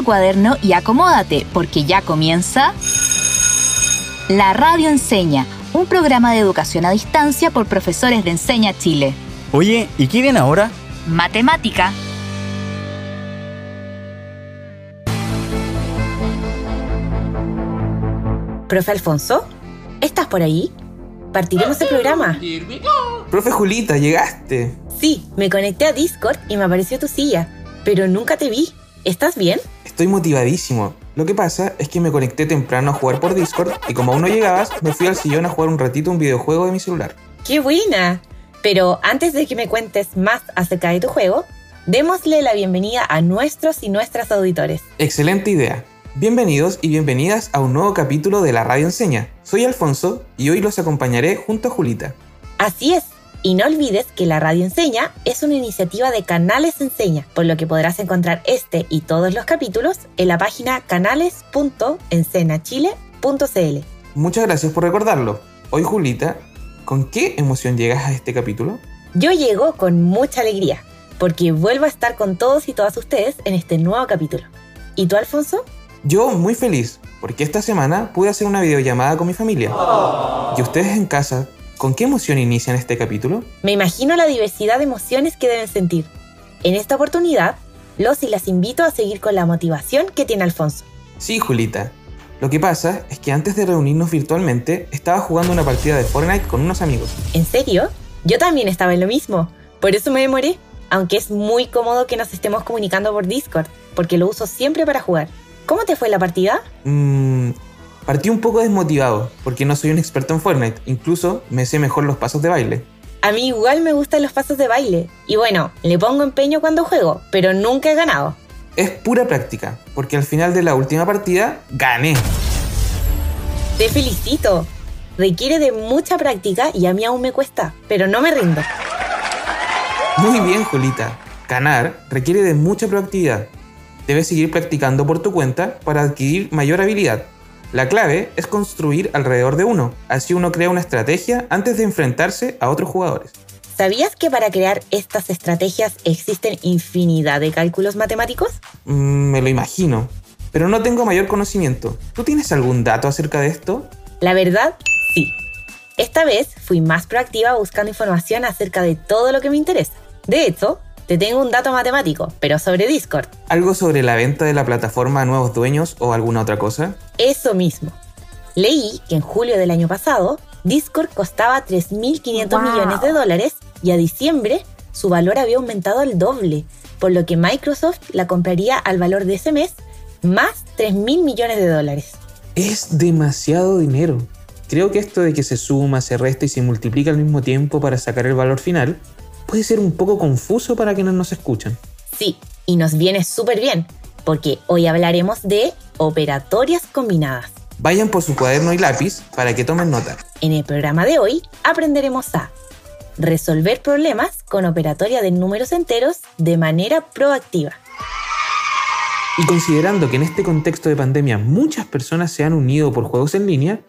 tu cuaderno y acomódate, porque ya comienza La Radio Enseña, un programa de educación a distancia por profesores de Enseña Chile. Oye, ¿y qué viene ahora? Matemática. Profe Alfonso, ¿estás por ahí? Partiremos el programa. Profe Julita, llegaste. Sí, me conecté a Discord y me apareció tu silla, pero nunca te vi. ¿Estás bien? Estoy motivadísimo. Lo que pasa es que me conecté temprano a jugar por Discord y como aún no llegabas, me fui al sillón a jugar un ratito un videojuego de mi celular. ¡Qué buena! Pero antes de que me cuentes más acerca de tu juego, démosle la bienvenida a nuestros y nuestras auditores. Excelente idea. Bienvenidos y bienvenidas a un nuevo capítulo de la Radio Enseña. Soy Alfonso y hoy los acompañaré junto a Julita. Así es. Y no olvides que la Radio Enseña es una iniciativa de Canales Enseña, por lo que podrás encontrar este y todos los capítulos en la página canales.encenachile.cl. Muchas gracias por recordarlo. Hoy, Julita, ¿con qué emoción llegas a este capítulo? Yo llego con mucha alegría, porque vuelvo a estar con todos y todas ustedes en este nuevo capítulo. ¿Y tú, Alfonso? Yo muy feliz, porque esta semana pude hacer una videollamada con mi familia. ¿Y ustedes en casa ¿Con qué emoción inician este capítulo? Me imagino la diversidad de emociones que deben sentir. En esta oportunidad, los y las invito a seguir con la motivación que tiene Alfonso. Sí, Julita. Lo que pasa es que antes de reunirnos virtualmente, estaba jugando una partida de Fortnite con unos amigos. ¿En serio? Yo también estaba en lo mismo. Por eso me demoré. Aunque es muy cómodo que nos estemos comunicando por Discord, porque lo uso siempre para jugar. ¿Cómo te fue la partida? Mmm Partí un poco desmotivado, porque no soy un experto en Fortnite, incluso me sé mejor los pasos de baile. A mí igual me gustan los pasos de baile, y bueno, le pongo empeño cuando juego, pero nunca he ganado. Es pura práctica, porque al final de la última partida gané. Te felicito. Requiere de mucha práctica y a mí aún me cuesta, pero no me rindo. Muy bien, Julita. Ganar requiere de mucha proactividad. Debes seguir practicando por tu cuenta para adquirir mayor habilidad. La clave es construir alrededor de uno, así uno crea una estrategia antes de enfrentarse a otros jugadores. ¿Sabías que para crear estas estrategias existen infinidad de cálculos matemáticos? Mm, me lo imagino, pero no tengo mayor conocimiento. ¿Tú tienes algún dato acerca de esto? La verdad, sí. Esta vez fui más proactiva buscando información acerca de todo lo que me interesa. De hecho, te tengo un dato matemático, pero sobre Discord. ¿Algo sobre la venta de la plataforma a nuevos dueños o alguna otra cosa? Eso mismo. Leí que en julio del año pasado, Discord costaba 3.500 millones de dólares y a diciembre su valor había aumentado al doble, por lo que Microsoft la compraría al valor de ese mes más 3.000 millones de dólares. Es demasiado dinero. Creo que esto de que se suma, se resta y se multiplica al mismo tiempo para sacar el valor final puede ser un poco confuso para quienes nos escuchan. Sí, y nos viene súper bien, porque hoy hablaremos de operatorias combinadas. Vayan por su cuaderno y lápiz para que tomen nota. En el programa de hoy aprenderemos a resolver problemas con operatoria de números enteros de manera proactiva. Y considerando que en este contexto de pandemia muchas personas se han unido por juegos en línea,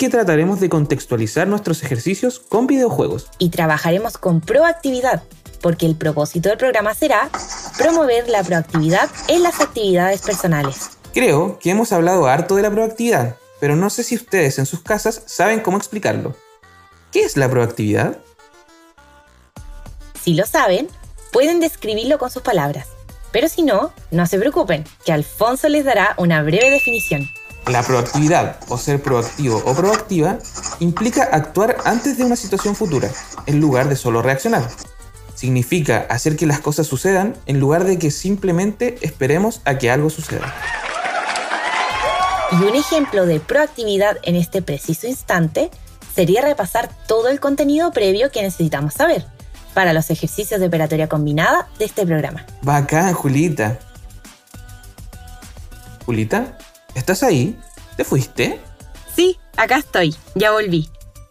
que trataremos de contextualizar nuestros ejercicios con videojuegos. Y trabajaremos con proactividad, porque el propósito del programa será promover la proactividad en las actividades personales. Creo que hemos hablado harto de la proactividad, pero no sé si ustedes en sus casas saben cómo explicarlo. ¿Qué es la proactividad? Si lo saben, pueden describirlo con sus palabras. Pero si no, no se preocupen, que Alfonso les dará una breve definición. La proactividad o ser proactivo o proactiva implica actuar antes de una situación futura, en lugar de solo reaccionar. Significa hacer que las cosas sucedan en lugar de que simplemente esperemos a que algo suceda. Y un ejemplo de proactividad en este preciso instante sería repasar todo el contenido previo que necesitamos saber para los ejercicios de operatoria combinada de este programa. Bacán, Julita. Julita, ¿Estás ahí? ¿Te fuiste? Sí, acá estoy, ya volví.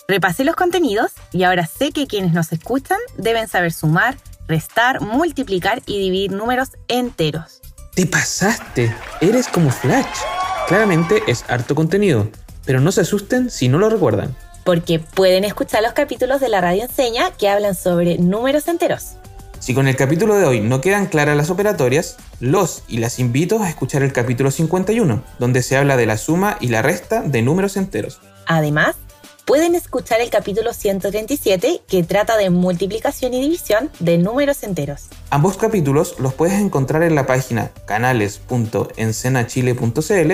Repasé los contenidos y ahora sé que quienes nos escuchan deben saber sumar, restar, multiplicar y dividir números enteros. Te pasaste, eres como Flash. Claramente es harto contenido, pero no se asusten si no lo recuerdan. Porque pueden escuchar los capítulos de la radio enseña que hablan sobre números enteros. Si con el capítulo de hoy no quedan claras las operatorias, los y las invito a escuchar el capítulo 51, donde se habla de la suma y la resta de números enteros. Además, pueden escuchar el capítulo 137 que trata de multiplicación y división de números enteros. Ambos capítulos los puedes encontrar en la página canales.encenachile.cl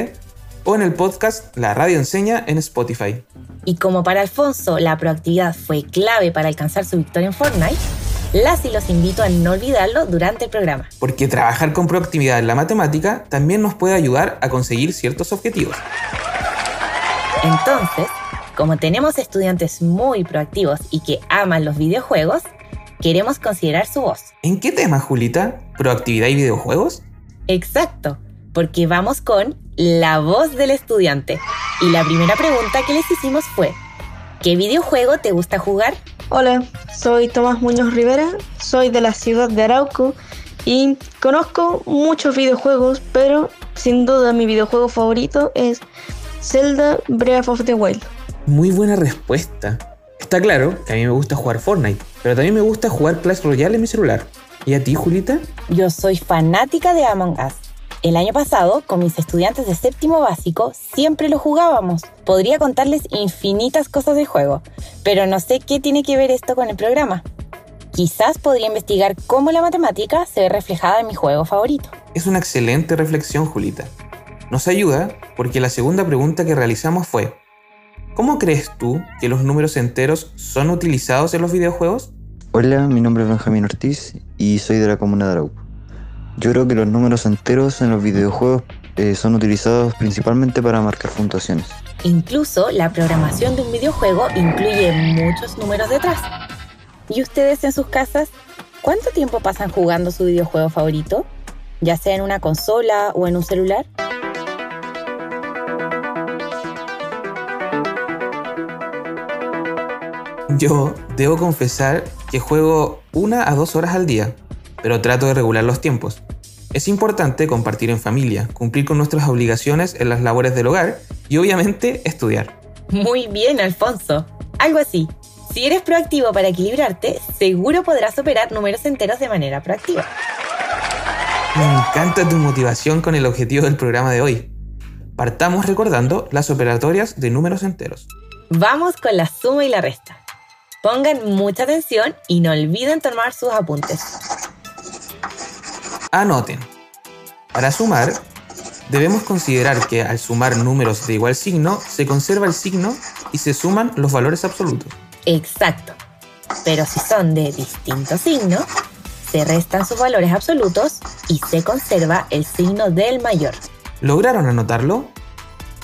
o en el podcast La Radio Enseña en Spotify. Y como para Alfonso la proactividad fue clave para alcanzar su victoria en Fortnite, las y los invito a no olvidarlo durante el programa. Porque trabajar con proactividad en la matemática también nos puede ayudar a conseguir ciertos objetivos. Entonces, como tenemos estudiantes muy proactivos y que aman los videojuegos, queremos considerar su voz. ¿En qué tema, Julita? ¿Proactividad y videojuegos? Exacto, porque vamos con la voz del estudiante. Y la primera pregunta que les hicimos fue, ¿qué videojuego te gusta jugar? Hola, soy Tomás Muñoz Rivera, soy de la ciudad de Arauco y conozco muchos videojuegos, pero sin duda mi videojuego favorito es Zelda Breath of the Wild. Muy buena respuesta. Está claro que a mí me gusta jugar Fortnite, pero también me gusta jugar Clash Royale en mi celular. ¿Y a ti, Julita? Yo soy fanática de Among Us. El año pasado, con mis estudiantes de séptimo básico, siempre lo jugábamos. Podría contarles infinitas cosas de juego, pero no sé qué tiene que ver esto con el programa. Quizás podría investigar cómo la matemática se ve reflejada en mi juego favorito. Es una excelente reflexión, Julita. Nos ayuda porque la segunda pregunta que realizamos fue, ¿cómo crees tú que los números enteros son utilizados en los videojuegos? Hola, mi nombre es Benjamín Ortiz y soy de la comuna de Arauco. Yo creo que los números enteros en los videojuegos eh, son utilizados principalmente para marcar puntuaciones. Incluso la programación de un videojuego incluye muchos números detrás. ¿Y ustedes en sus casas cuánto tiempo pasan jugando su videojuego favorito? Ya sea en una consola o en un celular. Yo debo confesar que juego una a dos horas al día, pero trato de regular los tiempos. Es importante compartir en familia, cumplir con nuestras obligaciones en las labores del hogar y obviamente estudiar. Muy bien, Alfonso. Algo así. Si eres proactivo para equilibrarte, seguro podrás operar números enteros de manera proactiva. Me encanta tu motivación con el objetivo del programa de hoy. Partamos recordando las operatorias de números enteros. Vamos con la suma y la resta. Pongan mucha atención y no olviden tomar sus apuntes. Anoten. Para sumar, debemos considerar que al sumar números de igual signo, se conserva el signo y se suman los valores absolutos. Exacto. Pero si son de distinto signo, se restan sus valores absolutos y se conserva el signo del mayor. ¿Lograron anotarlo?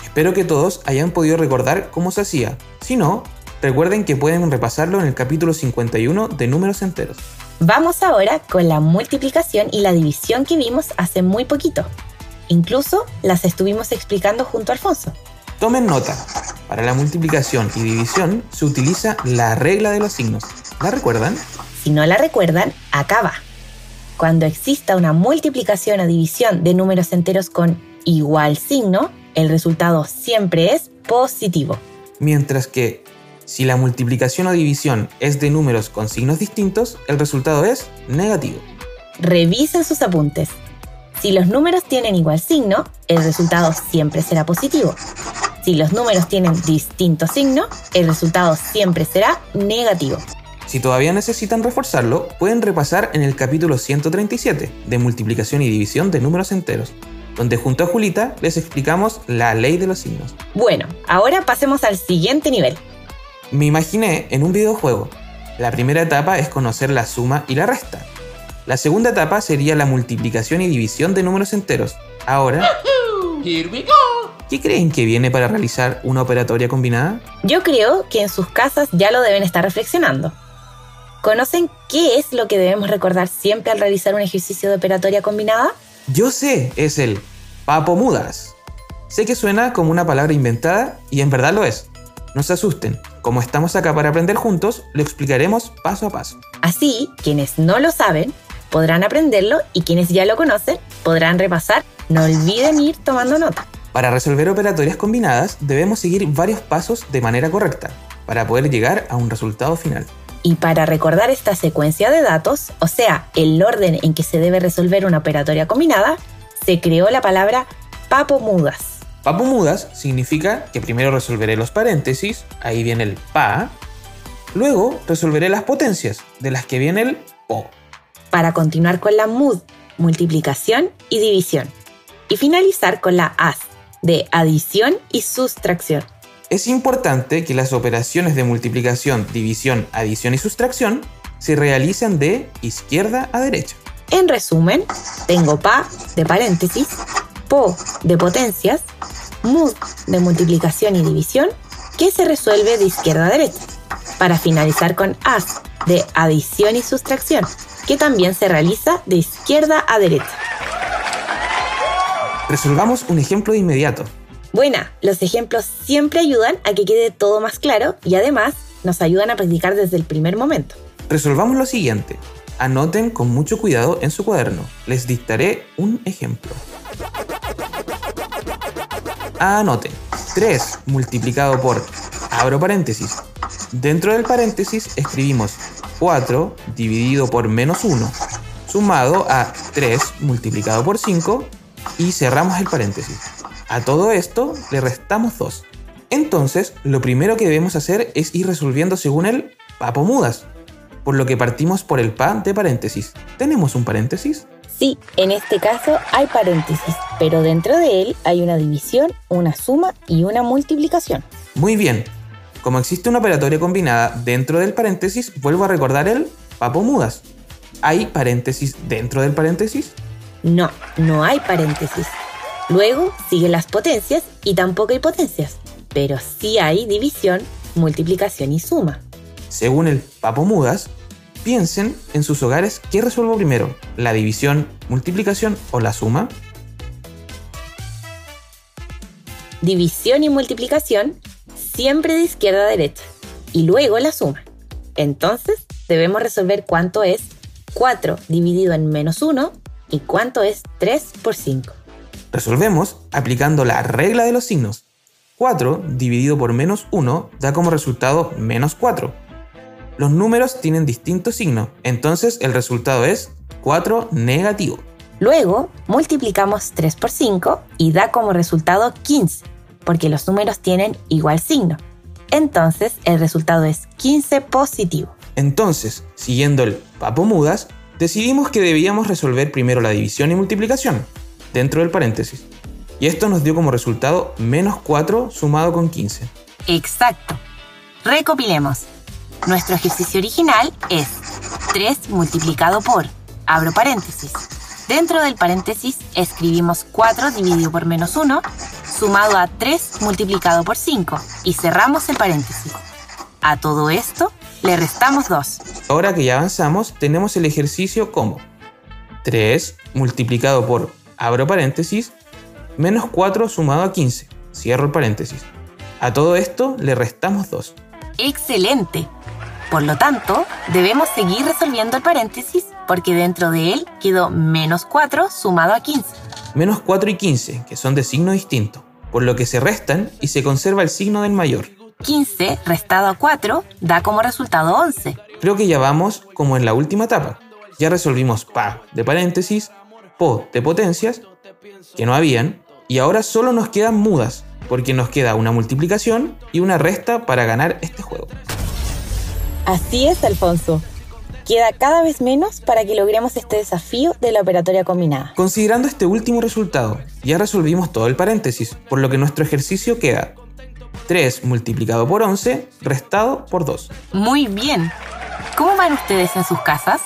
Espero que todos hayan podido recordar cómo se hacía. Si no, recuerden que pueden repasarlo en el capítulo 51 de números enteros. Vamos ahora con la multiplicación y la división que vimos hace muy poquito. Incluso las estuvimos explicando junto a Alfonso. Tomen nota. Para la multiplicación y división se utiliza la regla de los signos. ¿La recuerdan? Si no la recuerdan, acá va. Cuando exista una multiplicación o división de números enteros con igual signo, el resultado siempre es positivo. Mientras que si la multiplicación o división es de números con signos distintos, el resultado es negativo. Revisen sus apuntes. Si los números tienen igual signo, el resultado siempre será positivo. Si los números tienen distinto signo, el resultado siempre será negativo. Si todavía necesitan reforzarlo, pueden repasar en el capítulo 137 de multiplicación y división de números enteros, donde junto a Julita les explicamos la ley de los signos. Bueno, ahora pasemos al siguiente nivel. Me imaginé en un videojuego. La primera etapa es conocer la suma y la resta. La segunda etapa sería la multiplicación y división de números enteros. Ahora, ¿qué creen que viene para realizar una operatoria combinada? Yo creo que en sus casas ya lo deben estar reflexionando. ¿Conocen qué es lo que debemos recordar siempre al realizar un ejercicio de operatoria combinada? Yo sé, es el papomudas. Sé que suena como una palabra inventada y en verdad lo es. No se asusten, como estamos acá para aprender juntos, lo explicaremos paso a paso. Así, quienes no lo saben podrán aprenderlo y quienes ya lo conocen podrán repasar. No olviden ir tomando nota. Para resolver operatorias combinadas debemos seguir varios pasos de manera correcta para poder llegar a un resultado final. Y para recordar esta secuencia de datos, o sea, el orden en que se debe resolver una operatoria combinada, se creó la palabra papomudas. Papomudas significa que primero resolveré los paréntesis, ahí viene el pa, luego resolveré las potencias, de las que viene el po. Para continuar con la mud, multiplicación y división. Y finalizar con la as, de adición y sustracción. Es importante que las operaciones de multiplicación, división, adición y sustracción se realicen de izquierda a derecha. En resumen, tengo pa de paréntesis, po de potencias, mud de multiplicación y división, que se resuelve de izquierda a derecha, para finalizar con as de adición y sustracción, que también se realiza de izquierda a derecha. Resolvamos un ejemplo de inmediato. Buena, los ejemplos siempre ayudan a que quede todo más claro y además nos ayudan a practicar desde el primer momento. Resolvamos lo siguiente. Anoten con mucho cuidado en su cuaderno. Les dictaré un ejemplo. Anoten. 3 multiplicado por, abro paréntesis. Dentro del paréntesis escribimos 4 dividido por menos 1, sumado a 3 multiplicado por 5 y cerramos el paréntesis. A todo esto le restamos 2. Entonces, lo primero que debemos hacer es ir resolviendo según el papo mudas, por lo que partimos por el pa de paréntesis. ¿Tenemos un paréntesis? Sí, en este caso hay paréntesis, pero dentro de él hay una división, una suma y una multiplicación. Muy bien. Como existe una operatoria combinada dentro del paréntesis, vuelvo a recordar el papo mudas. ¿Hay paréntesis dentro del paréntesis? No, no hay paréntesis. Luego siguen las potencias y tampoco hay potencias, pero sí hay división, multiplicación y suma. Según el papo mudas, piensen en sus hogares qué resuelvo primero, la división, multiplicación o la suma. División y multiplicación siempre de izquierda a derecha y luego la suma. Entonces debemos resolver cuánto es 4 dividido en menos 1 y cuánto es 3 por 5. Resolvemos aplicando la regla de los signos. 4 dividido por menos 1 da como resultado menos 4. Los números tienen distinto signo, entonces el resultado es 4 negativo. Luego multiplicamos 3 por 5 y da como resultado 15, porque los números tienen igual signo. Entonces el resultado es 15 positivo. Entonces, siguiendo el papo mudas, decidimos que debíamos resolver primero la división y multiplicación, dentro del paréntesis. Y esto nos dio como resultado menos 4 sumado con 15. Exacto. Recopilemos. Nuestro ejercicio original es 3 multiplicado por, abro paréntesis. Dentro del paréntesis escribimos 4 dividido por menos 1, sumado a 3 multiplicado por 5, y cerramos el paréntesis. A todo esto le restamos 2. Ahora que ya avanzamos, tenemos el ejercicio como 3 multiplicado por, abro paréntesis, menos 4 sumado a 15, cierro el paréntesis. A todo esto le restamos 2. ¡Excelente! Por lo tanto, debemos seguir resolviendo el paréntesis porque dentro de él quedó menos 4 sumado a 15. Menos 4 y 15, que son de signo distinto, por lo que se restan y se conserva el signo del mayor. 15 restado a 4 da como resultado 11. Creo que ya vamos como en la última etapa. Ya resolvimos pa de paréntesis, po de potencias, que no habían, y ahora solo nos quedan mudas, porque nos queda una multiplicación y una resta para ganar este juego. Así es, Alfonso. Queda cada vez menos para que logremos este desafío de la operatoria combinada. Considerando este último resultado, ya resolvimos todo el paréntesis, por lo que nuestro ejercicio queda 3 multiplicado por 11 restado por 2. Muy bien. ¿Cómo van ustedes en sus casas?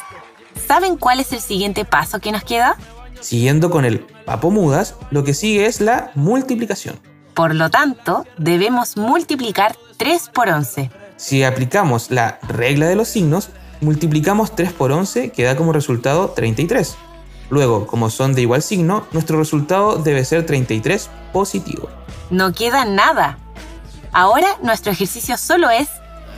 ¿Saben cuál es el siguiente paso que nos queda? Siguiendo con el papo mudas, lo que sigue es la multiplicación. Por lo tanto, debemos multiplicar 3 por 11. Si aplicamos la regla de los signos, multiplicamos 3 por 11 que da como resultado 33. Luego, como son de igual signo, nuestro resultado debe ser 33 positivo. No queda nada. Ahora nuestro ejercicio solo es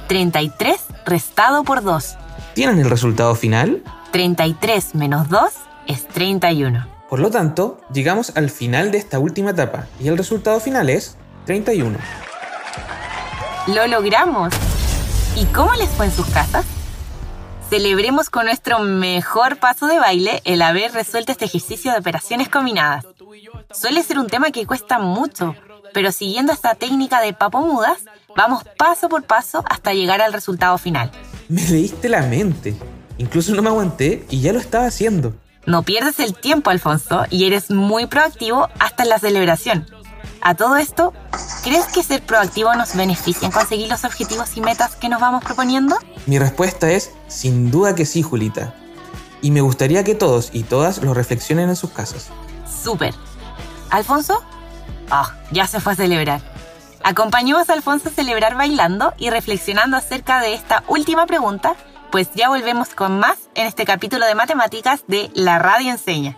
33 restado por 2. ¿Tienen el resultado final? 33 menos 2 es 31. Por lo tanto, llegamos al final de esta última etapa y el resultado final es 31. ¡Lo logramos! ¿Y cómo les fue en sus casas? celebremos con nuestro mejor paso de baile el haber resuelto este ejercicio de operaciones combinadas. Suele ser un tema que cuesta mucho, pero siguiendo esta técnica de papo mudas, vamos paso por paso hasta llegar al resultado final. Me leíste la mente. Incluso no me aguanté y ya lo estaba haciendo. No pierdes el tiempo, Alfonso, y eres muy proactivo hasta en la celebración. A todo esto, ¿crees que ser proactivo nos beneficia en conseguir los objetivos y metas que nos vamos proponiendo? Mi respuesta es sin duda que sí, Julita. Y me gustaría que todos y todas lo reflexionen en sus casas. Súper. ¿Alfonso? Ah, ya se fue a celebrar. Acompañemos a Alfonso a celebrar bailando y reflexionando acerca de esta última pregunta, pues ya volvemos con más en este capítulo de matemáticas de La Radio Enseña.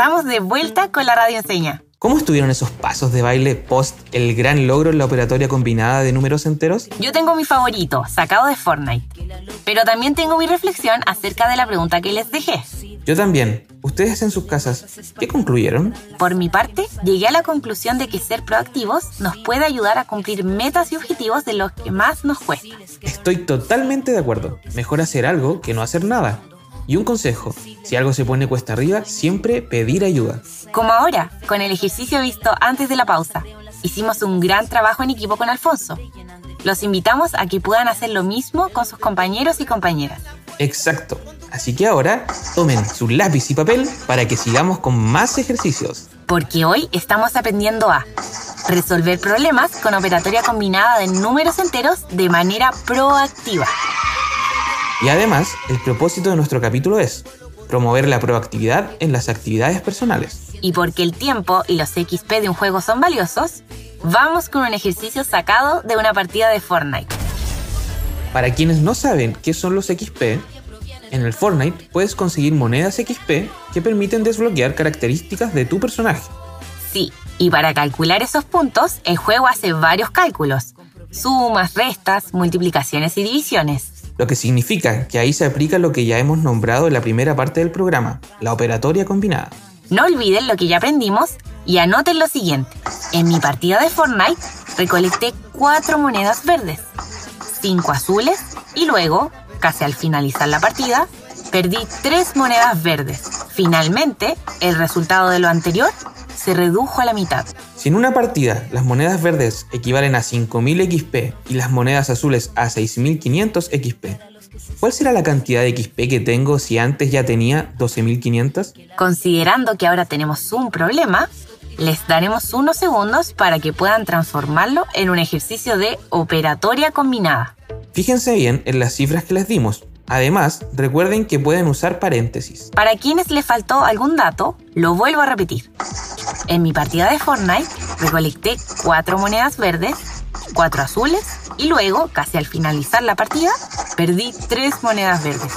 Estamos de vuelta con la Radio Enseña. ¿Cómo estuvieron esos pasos de baile post el gran logro en la operatoria combinada de números enteros? Yo tengo mi favorito, sacado de Fortnite. Pero también tengo mi reflexión acerca de la pregunta que les dejé. Yo también. ¿Ustedes en sus casas qué concluyeron? Por mi parte, llegué a la conclusión de que ser proactivos nos puede ayudar a cumplir metas y objetivos de los que más nos cuesta. Estoy totalmente de acuerdo. Mejor hacer algo que no hacer nada. Y un consejo, si algo se pone cuesta arriba, siempre pedir ayuda. Como ahora, con el ejercicio visto antes de la pausa. Hicimos un gran trabajo en equipo con Alfonso. Los invitamos a que puedan hacer lo mismo con sus compañeros y compañeras. Exacto. Así que ahora tomen su lápiz y papel para que sigamos con más ejercicios. Porque hoy estamos aprendiendo a resolver problemas con operatoria combinada de números enteros de manera proactiva. Y además, el propósito de nuestro capítulo es promover la proactividad en las actividades personales. Y porque el tiempo y los XP de un juego son valiosos, vamos con un ejercicio sacado de una partida de Fortnite. Para quienes no saben qué son los XP, en el Fortnite puedes conseguir monedas XP que permiten desbloquear características de tu personaje. Sí, y para calcular esos puntos, el juego hace varios cálculos. Sumas, restas, multiplicaciones y divisiones. Lo que significa que ahí se aplica lo que ya hemos nombrado en la primera parte del programa, la operatoria combinada. No olviden lo que ya aprendimos y anoten lo siguiente. En mi partida de Fortnite recolecté cuatro monedas verdes, cinco azules y luego, casi al finalizar la partida, perdí tres monedas verdes. Finalmente, el resultado de lo anterior se redujo a la mitad. Si en una partida las monedas verdes equivalen a 5000 XP y las monedas azules a 6500 XP, ¿cuál será la cantidad de XP que tengo si antes ya tenía 12500? Considerando que ahora tenemos un problema, les daremos unos segundos para que puedan transformarlo en un ejercicio de operatoria combinada. Fíjense bien en las cifras que les dimos. Además, recuerden que pueden usar paréntesis. Para quienes les faltó algún dato, lo vuelvo a repetir. En mi partida de Fortnite recolecté cuatro monedas verdes, cuatro azules y luego, casi al finalizar la partida, perdí tres monedas verdes.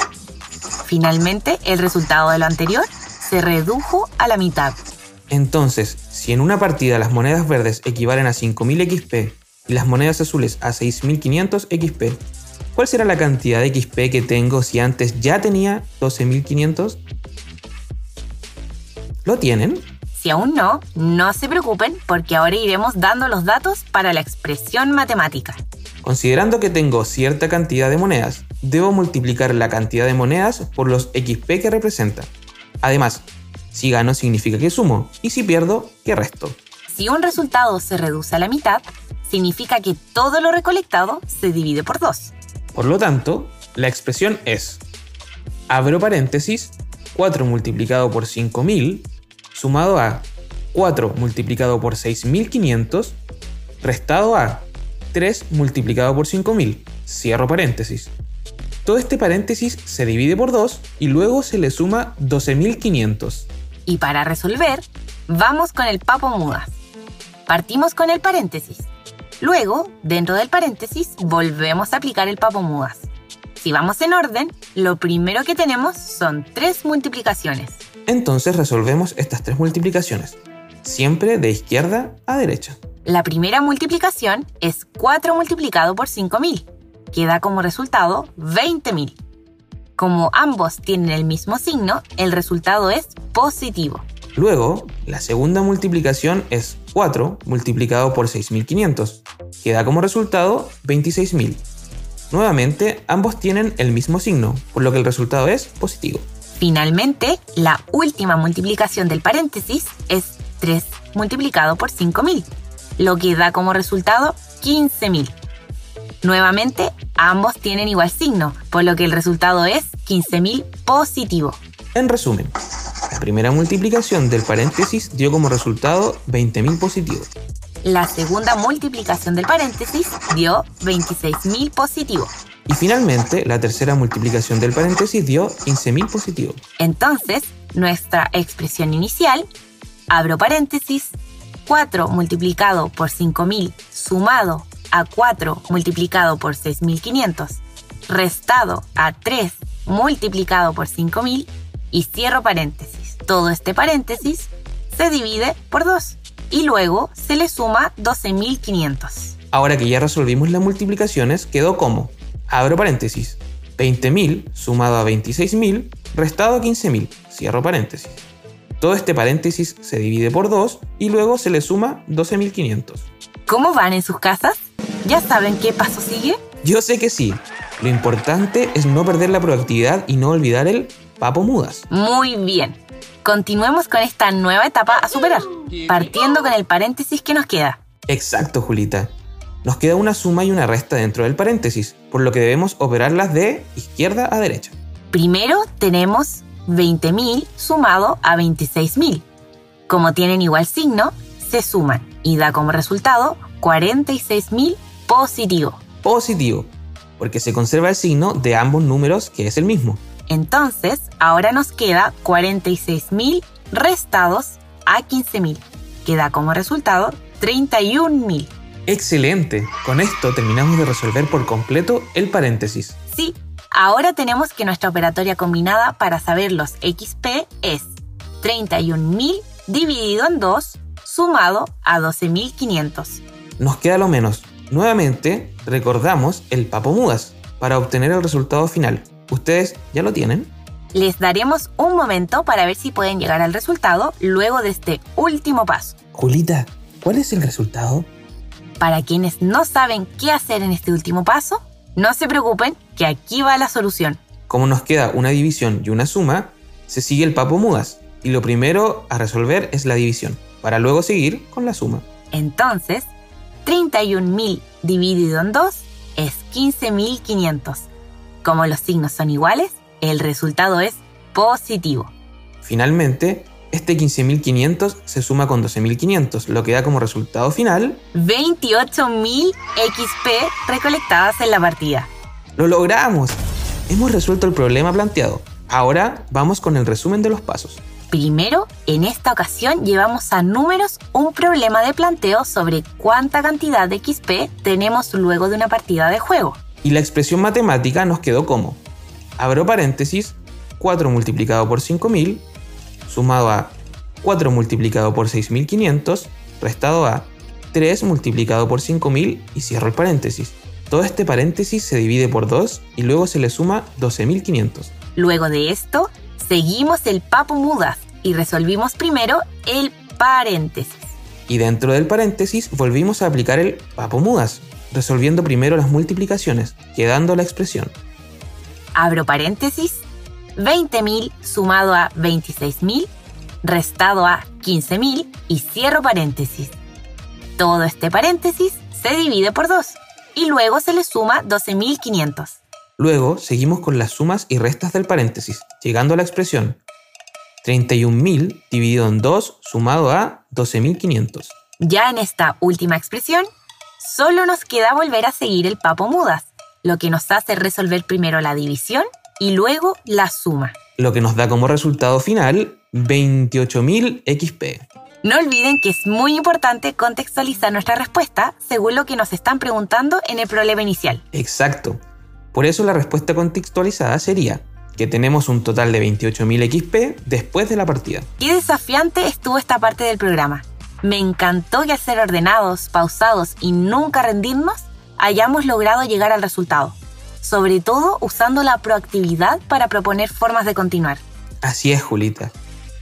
Finalmente, el resultado de lo anterior se redujo a la mitad. Entonces, si en una partida las monedas verdes equivalen a 5000 XP y las monedas azules a 6500 XP. ¿Cuál será la cantidad de XP que tengo si antes ya tenía 12500? ¿Lo tienen? Si aún no, no se preocupen porque ahora iremos dando los datos para la expresión matemática. Considerando que tengo cierta cantidad de monedas, debo multiplicar la cantidad de monedas por los XP que representa. Además, si gano significa que sumo y si pierdo, que resto. Si un resultado se reduce a la mitad, significa que todo lo recolectado se divide por 2. Por lo tanto, la expresión es, abro paréntesis, 4 multiplicado por 5000 sumado a 4 multiplicado por 6500 restado a 3 multiplicado por 5000. Cierro paréntesis. Todo este paréntesis se divide por 2 y luego se le suma 12500. Y para resolver, vamos con el papo mudas. Partimos con el paréntesis. Luego, dentro del paréntesis, volvemos a aplicar el papo mudas. Si vamos en orden, lo primero que tenemos son tres multiplicaciones. Entonces resolvemos estas tres multiplicaciones, siempre de izquierda a derecha. La primera multiplicación es 4 multiplicado por 5000, que da como resultado 20.000. Como ambos tienen el mismo signo, el resultado es positivo. Luego, la segunda multiplicación es 4 multiplicado por 6500, que da como resultado 26.000. Nuevamente, ambos tienen el mismo signo, por lo que el resultado es positivo. Finalmente, la última multiplicación del paréntesis es 3 multiplicado por 5000, lo que da como resultado 15.000. Nuevamente, ambos tienen igual signo, por lo que el resultado es 15.000 positivo. En resumen, primera multiplicación del paréntesis dio como resultado 20.000 positivo. La segunda multiplicación del paréntesis dio 26.000 positivo. Y finalmente, la tercera multiplicación del paréntesis dio 15.000 positivo. Entonces, nuestra expresión inicial, abro paréntesis, 4 multiplicado por 5000 sumado a 4 multiplicado por 6500 restado a 3 multiplicado por 5000 y cierro paréntesis. Todo este paréntesis se divide por 2 y luego se le suma 12500. Ahora que ya resolvimos las multiplicaciones, quedó como, abro paréntesis, 20.000 sumado a 26.000 restado a 15.000, cierro paréntesis. Todo este paréntesis se divide por 2 y luego se le suma 12.500. ¿Cómo van en sus casas? ¿Ya saben qué paso sigue? Yo sé que sí. Lo importante es no perder la proactividad y no olvidar el papo mudas. Muy bien. Continuemos con esta nueva etapa a superar, partiendo con el paréntesis que nos queda. Exacto, Julita. Nos queda una suma y una resta dentro del paréntesis, por lo que debemos operarlas de izquierda a derecha. Primero tenemos 20.000 sumado a 26.000. Como tienen igual signo, se suman y da como resultado 46.000 positivo. Positivo, porque se conserva el signo de ambos números que es el mismo. Entonces, ahora nos queda 46.000 restados a 15.000, que da como resultado 31.000. Excelente, con esto terminamos de resolver por completo el paréntesis. Sí, Ahora tenemos que nuestra operatoria combinada para saber los XP es 31.000 dividido en 2 sumado a 12.500. Nos queda lo menos. Nuevamente, recordamos el papo mudas para obtener el resultado final. ¿Ustedes ya lo tienen? Les daremos un momento para ver si pueden llegar al resultado luego de este último paso. Julita, ¿cuál es el resultado? Para quienes no saben qué hacer en este último paso, no se preocupen, que aquí va la solución. Como nos queda una división y una suma, se sigue el papo mudas y lo primero a resolver es la división, para luego seguir con la suma. Entonces, 31.000 dividido en 2 es 15.500. Como los signos son iguales, el resultado es positivo. Finalmente, este 15.500 se suma con 12.500, lo que da como resultado final 28.000 XP recolectadas en la partida. ¡Lo logramos! Hemos resuelto el problema planteado. Ahora vamos con el resumen de los pasos. Primero, en esta ocasión llevamos a números un problema de planteo sobre cuánta cantidad de XP tenemos luego de una partida de juego. Y la expresión matemática nos quedó como, abro paréntesis, 4 multiplicado por 5000 sumado a 4 multiplicado por 6500, restado a 3 multiplicado por 5000 y cierro el paréntesis. Todo este paréntesis se divide por 2 y luego se le suma 12.500. Luego de esto, seguimos el papo mudas y resolvimos primero el paréntesis. Y dentro del paréntesis volvimos a aplicar el papo mudas, resolviendo primero las multiplicaciones, quedando la expresión. Abro paréntesis, 20.000 sumado a 26.000, restado a 15.000 y cierro paréntesis. Todo este paréntesis se divide por 2 y luego se le suma 12.500. Luego seguimos con las sumas y restas del paréntesis, llegando a la expresión 31.000 dividido en 2 sumado a 12.500. Ya en esta última expresión, solo nos queda volver a seguir el papo mudas, lo que nos hace resolver primero la división y luego la suma. Lo que nos da como resultado final 28.000 XP. No olviden que es muy importante contextualizar nuestra respuesta según lo que nos están preguntando en el problema inicial. Exacto. Por eso la respuesta contextualizada sería que tenemos un total de 28.000 XP después de la partida. Qué desafiante estuvo esta parte del programa. Me encantó que al ser ordenados, pausados y nunca rendirnos, hayamos logrado llegar al resultado. Sobre todo usando la proactividad para proponer formas de continuar. Así es, Julita.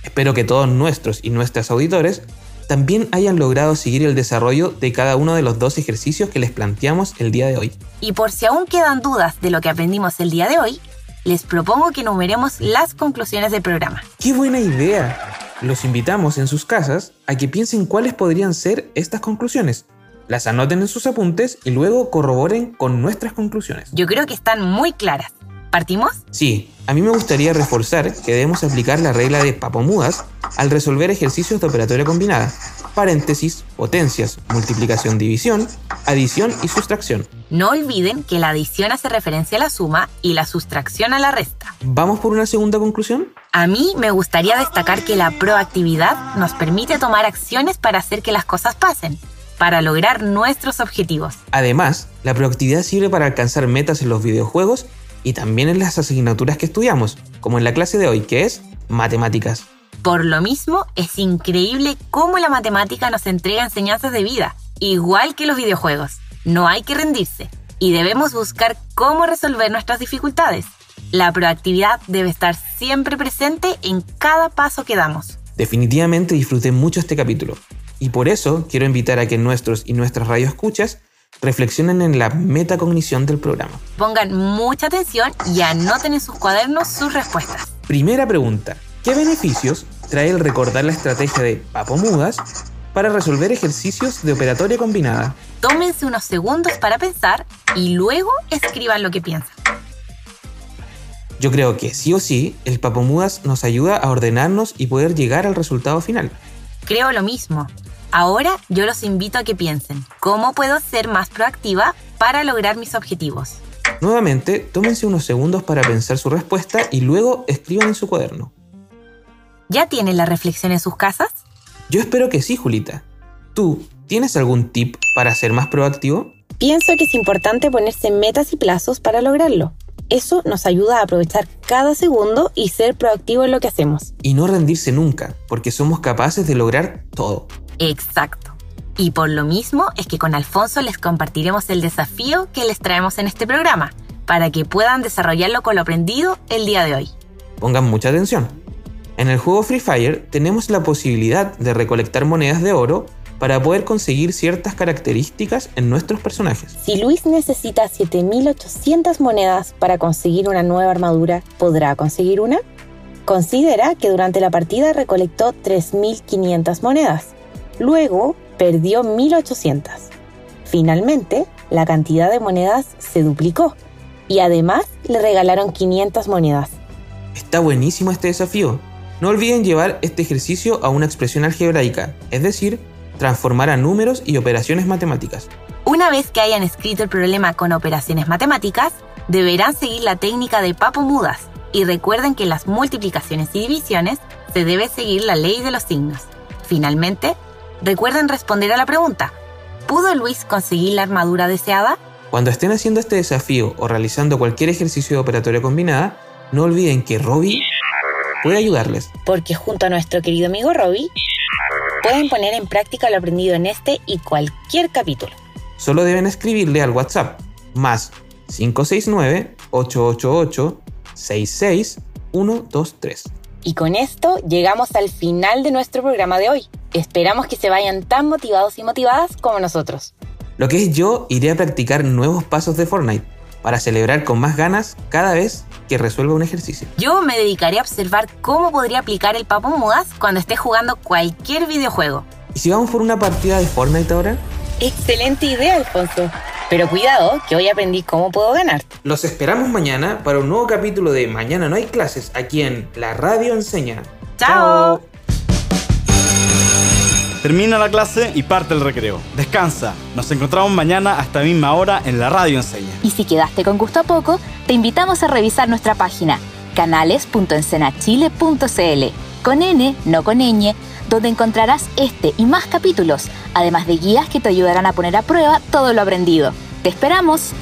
Espero que todos nuestros y nuestras auditores también hayan logrado seguir el desarrollo de cada uno de los dos ejercicios que les planteamos el día de hoy. Y por si aún quedan dudas de lo que aprendimos el día de hoy, les propongo que enumeremos las conclusiones del programa. ¡Qué buena idea! Los invitamos en sus casas a que piensen cuáles podrían ser estas conclusiones. Las anoten en sus apuntes y luego corroboren con nuestras conclusiones. Yo creo que están muy claras. ¿Partimos? Sí, a mí me gustaría reforzar que debemos aplicar la regla de papomudas al resolver ejercicios de operatoria combinada. Paréntesis, potencias, multiplicación, división, adición y sustracción. No olviden que la adición hace referencia a la suma y la sustracción a la resta. ¿Vamos por una segunda conclusión? A mí me gustaría destacar que la proactividad nos permite tomar acciones para hacer que las cosas pasen, para lograr nuestros objetivos. Además, la proactividad sirve para alcanzar metas en los videojuegos y también en las asignaturas que estudiamos, como en la clase de hoy, que es matemáticas. Por lo mismo, es increíble cómo la matemática nos entrega enseñanzas de vida, igual que los videojuegos. No hay que rendirse y debemos buscar cómo resolver nuestras dificultades. La proactividad debe estar siempre presente en cada paso que damos. Definitivamente disfruté mucho este capítulo y por eso quiero invitar a que nuestros y nuestras radioescuchas reflexionen en la metacognición del programa. Pongan mucha atención y anoten en sus cuadernos sus respuestas. Primera pregunta. ¿Qué beneficios trae el recordar la estrategia de papomudas para resolver ejercicios de operatoria combinada? Tómense unos segundos para pensar y luego escriban lo que piensan. Yo creo que sí o sí, el papomudas nos ayuda a ordenarnos y poder llegar al resultado final. Creo lo mismo. Ahora yo los invito a que piensen, ¿cómo puedo ser más proactiva para lograr mis objetivos? Nuevamente, tómense unos segundos para pensar su respuesta y luego escriban en su cuaderno. ¿Ya tienen la reflexión en sus casas? Yo espero que sí, Julita. ¿Tú tienes algún tip para ser más proactivo? Pienso que es importante ponerse metas y plazos para lograrlo. Eso nos ayuda a aprovechar cada segundo y ser proactivo en lo que hacemos. Y no rendirse nunca, porque somos capaces de lograr todo. Exacto. Y por lo mismo es que con Alfonso les compartiremos el desafío que les traemos en este programa, para que puedan desarrollarlo con lo aprendido el día de hoy. Pongan mucha atención. En el juego Free Fire tenemos la posibilidad de recolectar monedas de oro para poder conseguir ciertas características en nuestros personajes. Si Luis necesita 7800 monedas para conseguir una nueva armadura, ¿podrá conseguir una? Considera que durante la partida recolectó 3500 monedas. Luego perdió 1800. Finalmente, la cantidad de monedas se duplicó y además le regalaron 500 monedas. Está buenísimo este desafío. No olviden llevar este ejercicio a una expresión algebraica, es decir, transformar a números y operaciones matemáticas. Una vez que hayan escrito el problema con operaciones matemáticas, deberán seguir la técnica de papo mudas y recuerden que en las multiplicaciones y divisiones se debe seguir la ley de los signos. Finalmente, recuerden responder a la pregunta, ¿pudo Luis conseguir la armadura deseada? Cuando estén haciendo este desafío o realizando cualquier ejercicio de operatoria combinada, no olviden que Robbie puede ayudarles. Porque junto a nuestro querido amigo Robbie, pueden poner en práctica lo aprendido en este y cualquier capítulo. Solo deben escribirle al WhatsApp más 569-888-66123. Y con esto llegamos al final de nuestro programa de hoy. Esperamos que se vayan tan motivados y motivadas como nosotros. Lo que es yo, iré a practicar nuevos pasos de Fortnite para celebrar con más ganas cada vez que resuelva un ejercicio. Yo me dedicaré a observar cómo podría aplicar el Papo Mudas cuando esté jugando cualquier videojuego. ¿Y si vamos por una partida de Fortnite ahora? Excelente idea, Alfonso. Pero cuidado, que hoy aprendí cómo puedo ganar. Los esperamos mañana para un nuevo capítulo de Mañana no hay clases aquí en La Radio Enseña. ¡Chao! Termina la clase y parte el recreo. Descansa. Nos encontramos mañana a esta misma hora en la Radio Enseña. Y si quedaste con gusto a poco, te invitamos a revisar nuestra página canales.encenachile.cl con N, no con ñ, donde encontrarás este y más capítulos, además de guías que te ayudarán a poner a prueba todo lo aprendido. ¡Te esperamos!